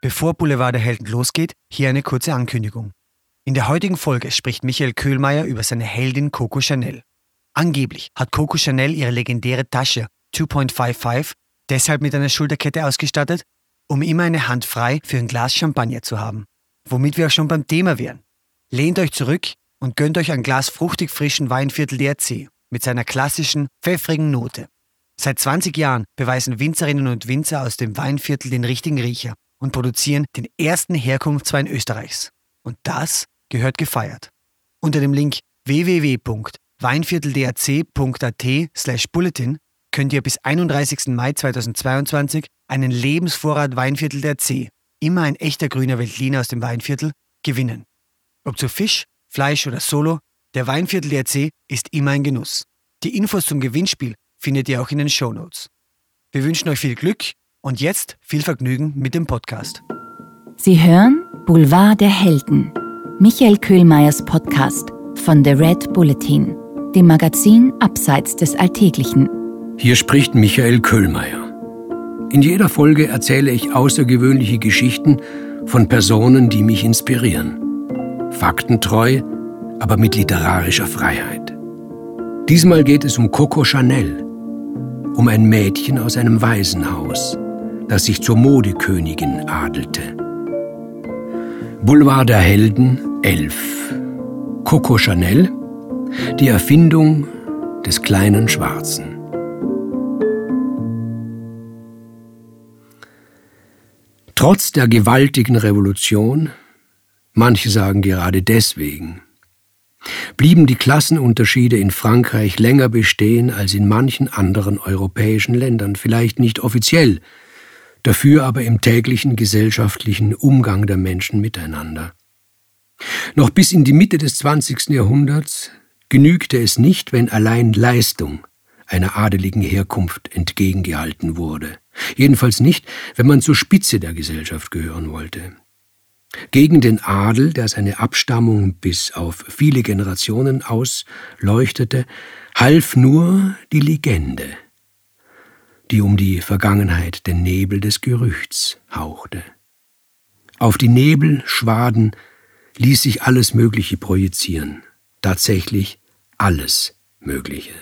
Bevor Boulevard der Helden losgeht, hier eine kurze Ankündigung. In der heutigen Folge spricht Michael Köhlmeier über seine Heldin Coco Chanel. Angeblich hat Coco Chanel ihre legendäre Tasche 2.55 deshalb mit einer Schulterkette ausgestattet, um immer eine Hand frei für ein Glas Champagner zu haben. Womit wir auch schon beim Thema wären. Lehnt euch zurück und gönnt euch ein Glas fruchtig frischen Weinviertel DRC mit seiner klassischen, pfeffrigen Note. Seit 20 Jahren beweisen Winzerinnen und Winzer aus dem Weinviertel den richtigen Riecher und produzieren den ersten Herkunftswein Österreichs. Und das gehört gefeiert. Unter dem Link www.weinvierteldrc.at slash bulletin könnt ihr bis 31. Mai 2022 einen Lebensvorrat Weinviertel der C, immer ein echter grüner Veltliner aus dem Weinviertel, gewinnen. Ob zu Fisch, Fleisch oder Solo, der Weinviertel der C ist immer ein Genuss. Die Infos zum Gewinnspiel findet ihr auch in den Show Notes. Wir wünschen euch viel Glück und jetzt viel Vergnügen mit dem Podcast. Sie hören Boulevard der Helden, Michael Köhlmeiers Podcast von The Red Bulletin, dem Magazin Abseits des Alltäglichen. Hier spricht Michael Köhlmeier. In jeder Folge erzähle ich außergewöhnliche Geschichten von Personen, die mich inspirieren. Faktentreu, aber mit literarischer Freiheit. Diesmal geht es um Coco Chanel, um ein Mädchen aus einem Waisenhaus das sich zur Modekönigin adelte. Boulevard der Helden 11. Coco Chanel, die Erfindung des kleinen Schwarzen. Trotz der gewaltigen Revolution, manche sagen gerade deswegen, blieben die Klassenunterschiede in Frankreich länger bestehen als in manchen anderen europäischen Ländern, vielleicht nicht offiziell, dafür aber im täglichen gesellschaftlichen Umgang der Menschen miteinander. Noch bis in die Mitte des 20. Jahrhunderts genügte es nicht, wenn allein Leistung einer adeligen Herkunft entgegengehalten wurde. Jedenfalls nicht, wenn man zur Spitze der Gesellschaft gehören wollte. Gegen den Adel, der seine Abstammung bis auf viele Generationen ausleuchtete, half nur die Legende die um die Vergangenheit den Nebel des Gerüchts hauchte. Auf die Nebelschwaden ließ sich alles Mögliche projizieren, tatsächlich alles Mögliche.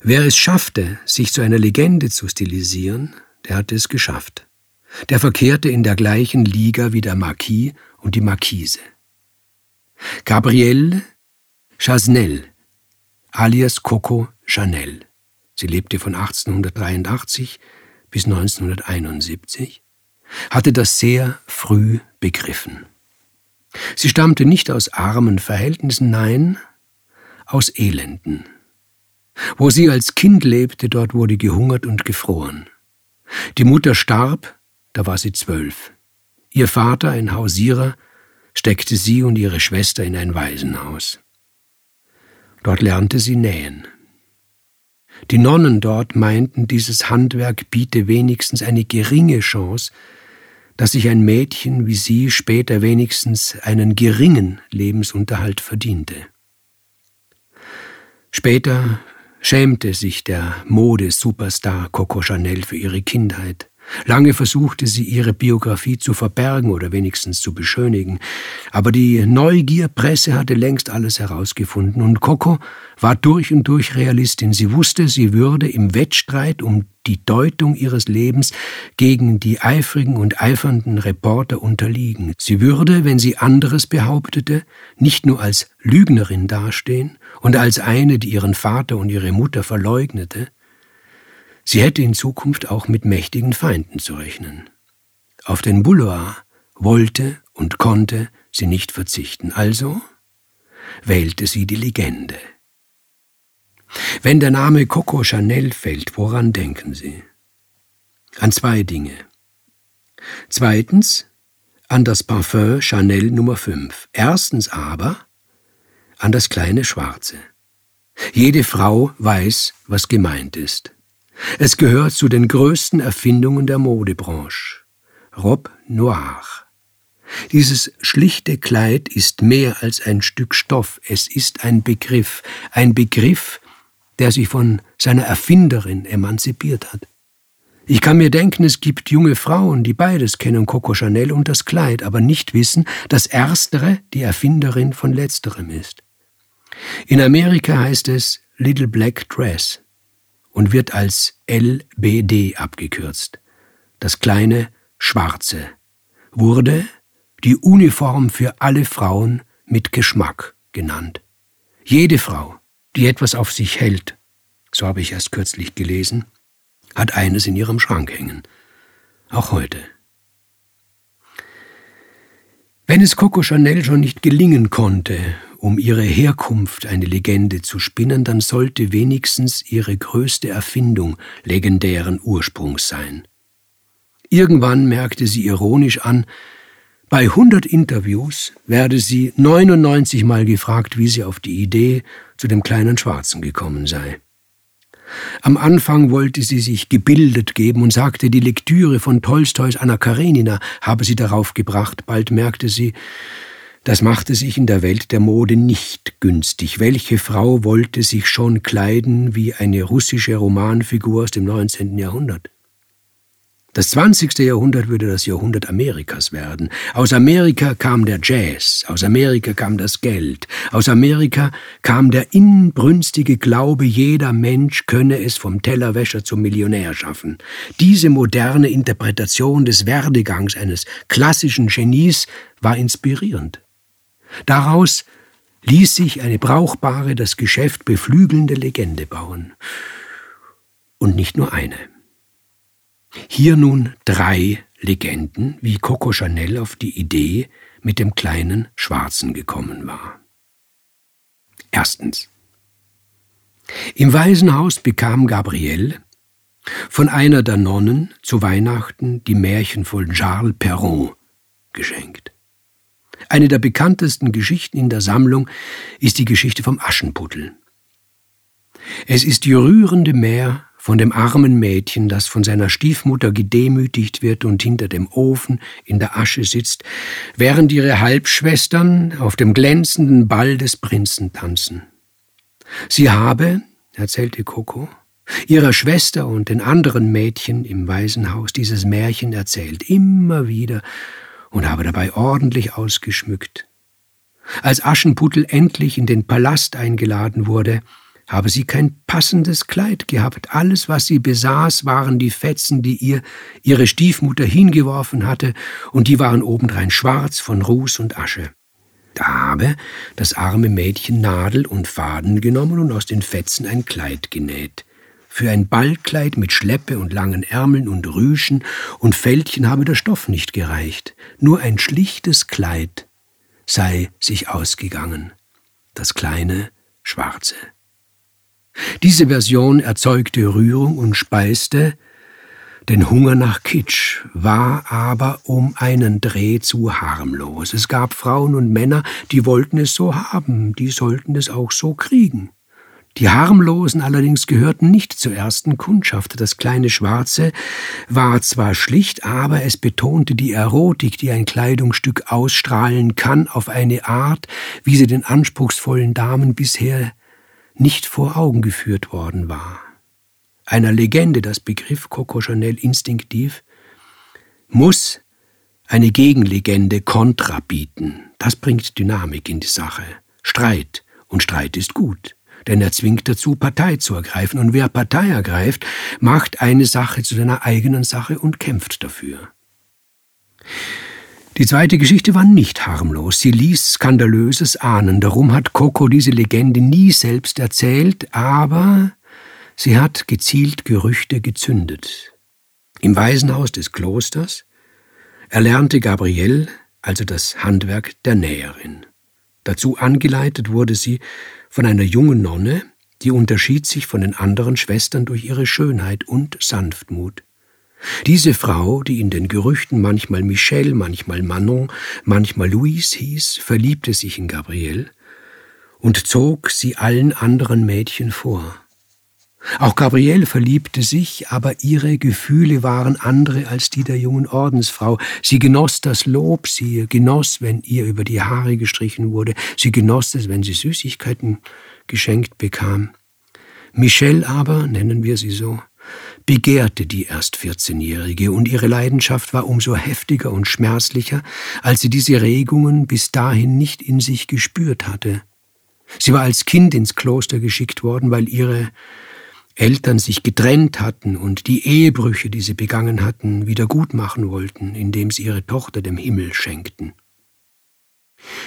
Wer es schaffte, sich zu einer Legende zu stilisieren, der hatte es geschafft. Der verkehrte in der gleichen Liga wie der Marquis und die Marquise. Gabrielle Chasnel, alias Coco Chanel. Sie lebte von 1883 bis 1971, hatte das sehr früh begriffen. Sie stammte nicht aus armen Verhältnissen, nein, aus Elenden. Wo sie als Kind lebte, dort wurde gehungert und gefroren. Die Mutter starb, da war sie zwölf. Ihr Vater, ein Hausierer, steckte sie und ihre Schwester in ein Waisenhaus. Dort lernte sie nähen. Die Nonnen dort meinten, dieses Handwerk biete wenigstens eine geringe Chance, dass sich ein Mädchen wie sie später wenigstens einen geringen Lebensunterhalt verdiente. Später schämte sich der Modesuperstar Coco Chanel für ihre Kindheit. Lange versuchte sie, ihre Biografie zu verbergen oder wenigstens zu beschönigen, aber die Neugierpresse hatte längst alles herausgefunden, und Coco war durch und durch Realistin. Sie wusste, sie würde im Wettstreit um die Deutung ihres Lebens gegen die eifrigen und eifernden Reporter unterliegen. Sie würde, wenn sie anderes behauptete, nicht nur als Lügnerin dastehen und als eine, die ihren Vater und ihre Mutter verleugnete, Sie hätte in Zukunft auch mit mächtigen Feinden zu rechnen. Auf den Boulevard wollte und konnte sie nicht verzichten, also wählte sie die Legende. Wenn der Name Coco Chanel fällt, woran denken Sie? An zwei Dinge. Zweitens an das Parfum Chanel Nummer 5. Erstens aber an das kleine Schwarze. Jede Frau weiß, was gemeint ist. Es gehört zu den größten Erfindungen der Modebranche. Rob Noir. Dieses schlichte Kleid ist mehr als ein Stück Stoff, es ist ein Begriff, ein Begriff, der sich von seiner Erfinderin emanzipiert hat. Ich kann mir denken, es gibt junge Frauen, die beides kennen, Coco Chanel und das Kleid, aber nicht wissen, dass erstere die Erfinderin von letzterem ist. In Amerika heißt es Little Black Dress und wird als LBD abgekürzt. Das kleine Schwarze wurde die Uniform für alle Frauen mit Geschmack genannt. Jede Frau, die etwas auf sich hält, so habe ich erst kürzlich gelesen, hat eines in ihrem Schrank hängen. Auch heute. Wenn es Coco Chanel schon nicht gelingen konnte, um ihre Herkunft eine Legende zu spinnen, dann sollte wenigstens ihre größte Erfindung legendären Ursprungs sein. Irgendwann merkte sie ironisch an, bei 100 Interviews werde sie 99 Mal gefragt, wie sie auf die Idee zu dem kleinen Schwarzen gekommen sei. Am Anfang wollte sie sich gebildet geben und sagte, die Lektüre von Tolstois Anna Karenina habe sie darauf gebracht. Bald merkte sie, das machte sich in der Welt der Mode nicht günstig. Welche Frau wollte sich schon kleiden wie eine russische Romanfigur aus dem 19. Jahrhundert? Das 20. Jahrhundert würde das Jahrhundert Amerikas werden. Aus Amerika kam der Jazz, aus Amerika kam das Geld, aus Amerika kam der inbrünstige Glaube, jeder Mensch könne es vom Tellerwäscher zum Millionär schaffen. Diese moderne Interpretation des Werdegangs eines klassischen Genies war inspirierend. Daraus ließ sich eine brauchbare, das Geschäft beflügelnde Legende bauen. Und nicht nur eine. Hier nun drei Legenden, wie Coco Chanel auf die Idee mit dem kleinen Schwarzen gekommen war. Erstens. Im Waisenhaus bekam Gabrielle von einer der Nonnen zu Weihnachten die Märchen von Charles Perron geschenkt. Eine der bekanntesten Geschichten in der Sammlung ist die Geschichte vom Aschenputtel. Es ist die rührende Mär von dem armen Mädchen, das von seiner Stiefmutter gedemütigt wird und hinter dem Ofen in der Asche sitzt, während ihre Halbschwestern auf dem glänzenden Ball des Prinzen tanzen. Sie habe, erzählte Coco, ihrer Schwester und den anderen Mädchen im Waisenhaus dieses Märchen erzählt, immer wieder, und habe dabei ordentlich ausgeschmückt. Als Aschenputtel endlich in den Palast eingeladen wurde, habe sie kein passendes Kleid gehabt. Alles, was sie besaß, waren die Fetzen, die ihr ihre Stiefmutter hingeworfen hatte, und die waren obendrein schwarz von Ruß und Asche. Da habe das arme Mädchen Nadel und Faden genommen und aus den Fetzen ein Kleid genäht. Für ein Ballkleid mit Schleppe und langen Ärmeln und Rüschen und Fältchen habe der Stoff nicht gereicht. Nur ein schlichtes Kleid sei sich ausgegangen. Das kleine Schwarze. Diese Version erzeugte Rührung und speiste den Hunger nach Kitsch, war aber um einen Dreh zu harmlos. Es gab Frauen und Männer, die wollten es so haben, die sollten es auch so kriegen. Die Harmlosen allerdings gehörten nicht zur ersten Kundschaft. Das kleine Schwarze war zwar schlicht, aber es betonte die Erotik, die ein Kleidungsstück ausstrahlen kann, auf eine Art, wie sie den anspruchsvollen Damen bisher nicht vor Augen geführt worden war. Einer Legende, das Begriff Coco Chanel instinktiv, muss eine Gegenlegende Kontra bieten. Das bringt Dynamik in die Sache. Streit. Und Streit ist gut. Denn er zwingt dazu, Partei zu ergreifen. Und wer Partei ergreift, macht eine Sache zu seiner eigenen Sache und kämpft dafür. Die zweite Geschichte war nicht harmlos, sie ließ Skandalöses ahnen, darum hat Coco diese Legende nie selbst erzählt, aber sie hat gezielt Gerüchte gezündet. Im Waisenhaus des Klosters erlernte Gabrielle also das Handwerk der Näherin. Dazu angeleitet wurde sie von einer jungen Nonne, die unterschied sich von den anderen Schwestern durch ihre Schönheit und Sanftmut. Diese Frau, die in den Gerüchten manchmal Michelle, manchmal Manon, manchmal Louise hieß, verliebte sich in Gabrielle und zog sie allen anderen Mädchen vor. Auch Gabrielle verliebte sich, aber ihre Gefühle waren andere als die der jungen Ordensfrau. Sie genoss das Lob, sie genoss, wenn ihr über die Haare gestrichen wurde, sie genoss es, wenn sie Süßigkeiten geschenkt bekam. Michelle aber, nennen wir sie so, begehrte die erst 14-Jährige und ihre Leidenschaft war umso heftiger und schmerzlicher, als sie diese Regungen bis dahin nicht in sich gespürt hatte. Sie war als Kind ins Kloster geschickt worden, weil ihre Eltern sich getrennt hatten und die Ehebrüche, die sie begangen hatten, wieder gut machen wollten, indem sie ihre Tochter dem Himmel schenkten.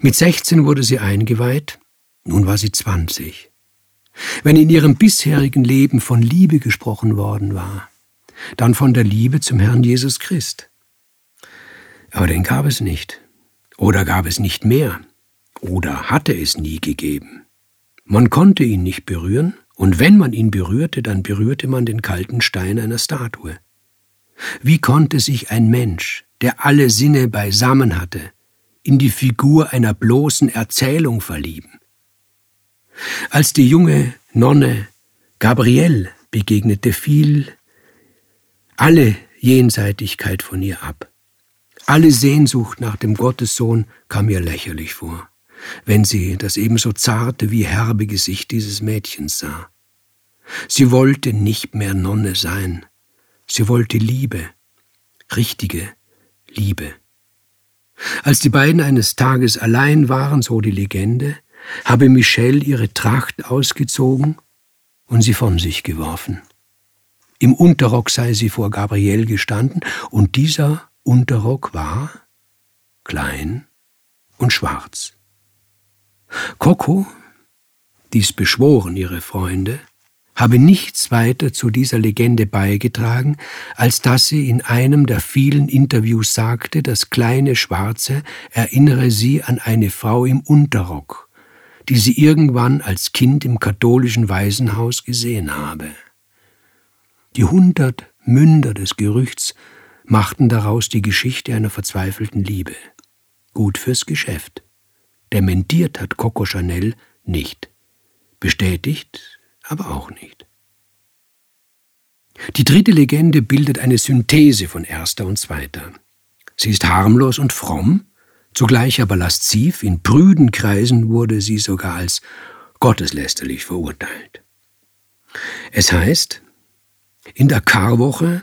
Mit 16 wurde sie eingeweiht, nun war sie 20. Wenn in ihrem bisherigen Leben von Liebe gesprochen worden war, dann von der Liebe zum Herrn Jesus Christ. Aber den gab es nicht. Oder gab es nicht mehr. Oder hatte es nie gegeben. Man konnte ihn nicht berühren, und wenn man ihn berührte, dann berührte man den kalten Stein einer Statue. Wie konnte sich ein Mensch, der alle Sinne beisammen hatte, in die Figur einer bloßen Erzählung verlieben? Als die junge Nonne Gabrielle begegnete, fiel alle Jenseitigkeit von ihr ab. Alle Sehnsucht nach dem Gottessohn kam ihr lächerlich vor wenn sie das ebenso zarte wie herbe Gesicht dieses Mädchens sah. Sie wollte nicht mehr Nonne sein, sie wollte Liebe, richtige Liebe. Als die beiden eines Tages allein waren, so die Legende, habe Michelle ihre Tracht ausgezogen und sie von sich geworfen. Im Unterrock sei sie vor Gabriel gestanden, und dieser Unterrock war klein und schwarz. Coco, dies beschworen ihre Freunde, habe nichts weiter zu dieser Legende beigetragen, als dass sie in einem der vielen Interviews sagte, das kleine Schwarze erinnere sie an eine Frau im Unterrock, die sie irgendwann als Kind im katholischen Waisenhaus gesehen habe. Die hundert Münder des Gerüchts machten daraus die Geschichte einer verzweifelten Liebe. Gut fürs Geschäft. Dementiert hat Coco Chanel nicht. Bestätigt aber auch nicht. Die dritte Legende bildet eine Synthese von erster und zweiter. Sie ist harmlos und fromm, zugleich aber lasziv, in prüden Kreisen wurde sie sogar als gotteslästerlich verurteilt. Es heißt, in der Karwoche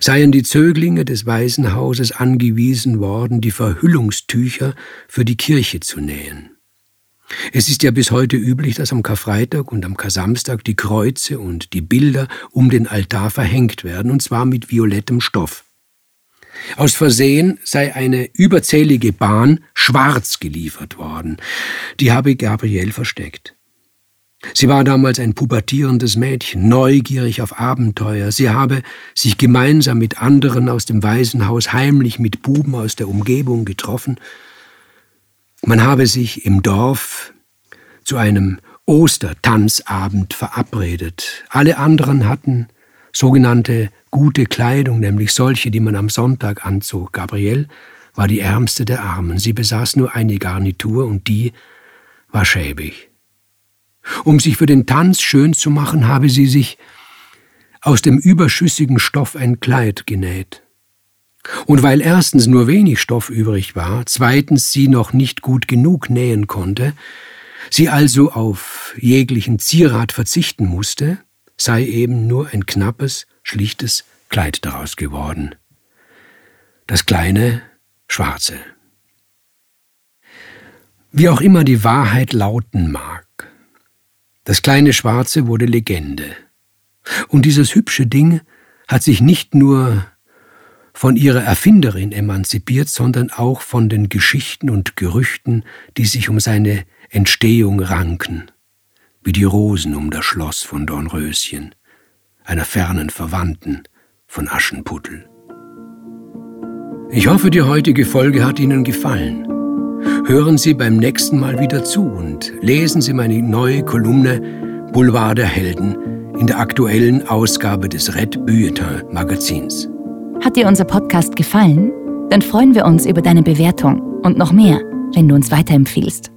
seien die Zöglinge des Waisenhauses angewiesen worden, die Verhüllungstücher für die Kirche zu nähen. Es ist ja bis heute üblich, dass am Karfreitag und am Kasamstag die Kreuze und die Bilder um den Altar verhängt werden, und zwar mit violettem Stoff. Aus Versehen sei eine überzählige Bahn schwarz geliefert worden. Die habe Gabriel versteckt. Sie war damals ein pubertierendes Mädchen, neugierig auf Abenteuer. Sie habe sich gemeinsam mit anderen aus dem Waisenhaus heimlich mit Buben aus der Umgebung getroffen. Man habe sich im Dorf zu einem Ostertanzabend verabredet. Alle anderen hatten sogenannte gute Kleidung, nämlich solche, die man am Sonntag anzog. Gabrielle war die ärmste der Armen. Sie besaß nur eine Garnitur und die war schäbig. Um sich für den Tanz schön zu machen, habe sie sich aus dem überschüssigen Stoff ein Kleid genäht. Und weil erstens nur wenig Stoff übrig war, zweitens sie noch nicht gut genug nähen konnte, sie also auf jeglichen Zierat verzichten musste, sei eben nur ein knappes, schlichtes Kleid daraus geworden. Das kleine Schwarze. Wie auch immer die Wahrheit lauten mag, das kleine Schwarze wurde Legende. Und dieses hübsche Ding hat sich nicht nur von ihrer Erfinderin emanzipiert, sondern auch von den Geschichten und Gerüchten, die sich um seine Entstehung ranken, wie die Rosen um das Schloss von Dornröschen, einer fernen Verwandten von Aschenputtel. Ich hoffe, die heutige Folge hat Ihnen gefallen. Hören Sie beim nächsten Mal wieder zu und lesen Sie meine neue Kolumne Boulevard der Helden in der aktuellen Ausgabe des Red Bulletin Magazins. Hat dir unser Podcast gefallen? Dann freuen wir uns über deine Bewertung und noch mehr, wenn du uns weiterempfiehlst.